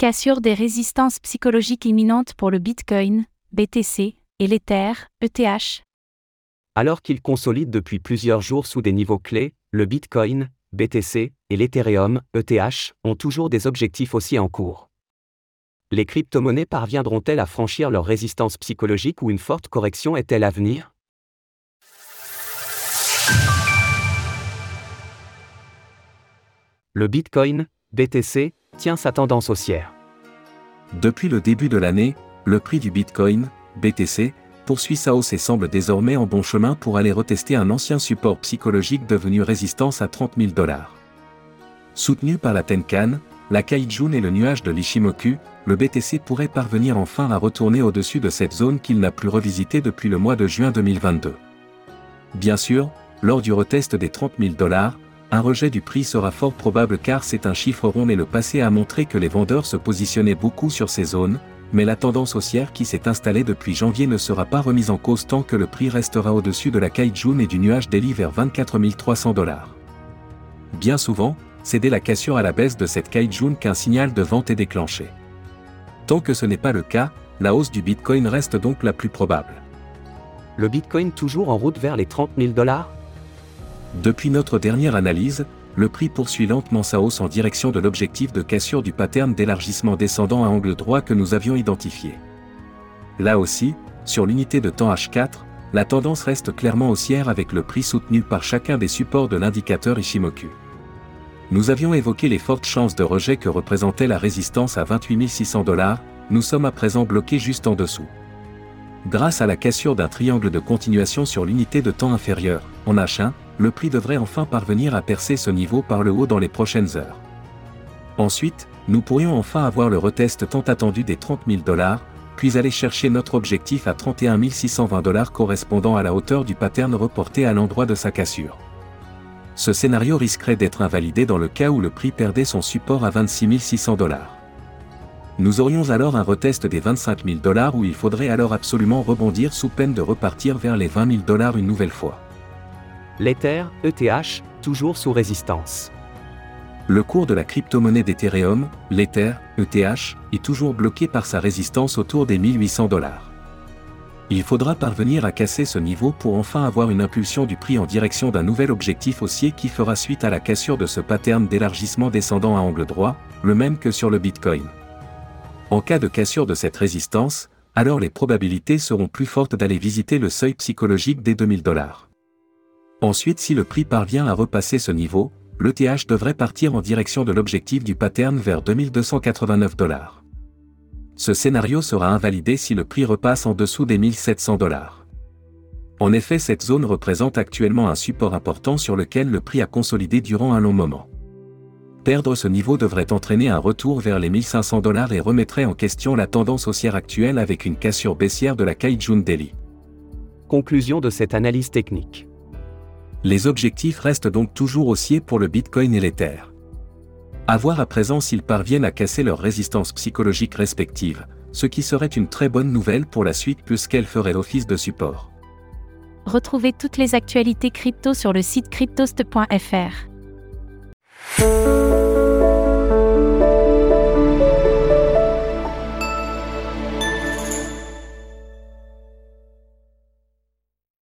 Cassure des résistances psychologiques imminentes pour le Bitcoin, BTC, et l'Ether, ETH. Alors qu'il consolide depuis plusieurs jours sous des niveaux clés, le Bitcoin, BTC, et l'Ethereum, ETH, ont toujours des objectifs aussi en cours. Les crypto-monnaies parviendront-elles à franchir leur résistance psychologique ou une forte correction est-elle à venir? Le Bitcoin, BTC, sa tendance haussière. Depuis le début de l'année, le prix du Bitcoin, BTC, poursuit sa hausse et semble désormais en bon chemin pour aller retester un ancien support psychologique devenu résistance à 30 000 dollars. Soutenu par la Tenkan, la Kaijun et le nuage de l'Ishimoku, le BTC pourrait parvenir enfin à retourner au-dessus de cette zone qu'il n'a plus revisitée depuis le mois de juin 2022. Bien sûr, lors du retest des 30 000 dollars, un rejet du prix sera fort probable car c'est un chiffre rond et le passé a montré que les vendeurs se positionnaient beaucoup sur ces zones, mais la tendance haussière qui s'est installée depuis janvier ne sera pas remise en cause tant que le prix restera au-dessus de la Kaijun et du nuage daily vers 24 300 dollars. Bien souvent, c'est dès la cassure à la baisse de cette Kaijun qu'un signal de vente est déclenché. Tant que ce n'est pas le cas, la hausse du Bitcoin reste donc la plus probable. Le Bitcoin toujours en route vers les 30 000 dollars? Depuis notre dernière analyse, le prix poursuit lentement sa hausse en direction de l'objectif de cassure du pattern d'élargissement descendant à angle droit que nous avions identifié. Là aussi, sur l'unité de temps H4, la tendance reste clairement haussière avec le prix soutenu par chacun des supports de l'indicateur Ishimoku. Nous avions évoqué les fortes chances de rejet que représentait la résistance à 28 600 dollars, nous sommes à présent bloqués juste en dessous. Grâce à la cassure d'un triangle de continuation sur l'unité de temps inférieure, en H1, le prix devrait enfin parvenir à percer ce niveau par le haut dans les prochaines heures. Ensuite, nous pourrions enfin avoir le retest tant attendu des 30 000 dollars, puis aller chercher notre objectif à 31 620 dollars correspondant à la hauteur du pattern reporté à l'endroit de sa cassure. Ce scénario risquerait d'être invalidé dans le cas où le prix perdait son support à 26 600 dollars. Nous aurions alors un retest des 25 000 dollars où il faudrait alors absolument rebondir sous peine de repartir vers les 20 000 dollars une nouvelle fois l'Ether, ETH, toujours sous résistance. Le cours de la crypto-monnaie d'Ethereum, l'Ether, ETH, est toujours bloqué par sa résistance autour des 1800 dollars. Il faudra parvenir à casser ce niveau pour enfin avoir une impulsion du prix en direction d'un nouvel objectif haussier qui fera suite à la cassure de ce pattern d'élargissement descendant à angle droit, le même que sur le Bitcoin. En cas de cassure de cette résistance, alors les probabilités seront plus fortes d'aller visiter le seuil psychologique des 2000 dollars. Ensuite si le prix parvient à repasser ce niveau, l'ETH devrait partir en direction de l'objectif du pattern vers 2289 dollars. Ce scénario sera invalidé si le prix repasse en dessous des 1700 dollars. En effet cette zone représente actuellement un support important sur lequel le prix a consolidé durant un long moment. Perdre ce niveau devrait entraîner un retour vers les 1500 dollars et remettrait en question la tendance haussière actuelle avec une cassure baissière de la Kaijun Daily. Conclusion de cette analyse technique. Les objectifs restent donc toujours haussiers pour le Bitcoin et l'Ether. À voir à présent s'ils parviennent à casser leur résistance psychologique respective, ce qui serait une très bonne nouvelle pour la suite puisqu'elle ferait l'office de support. Retrouvez toutes les actualités crypto sur le site cryptost.fr.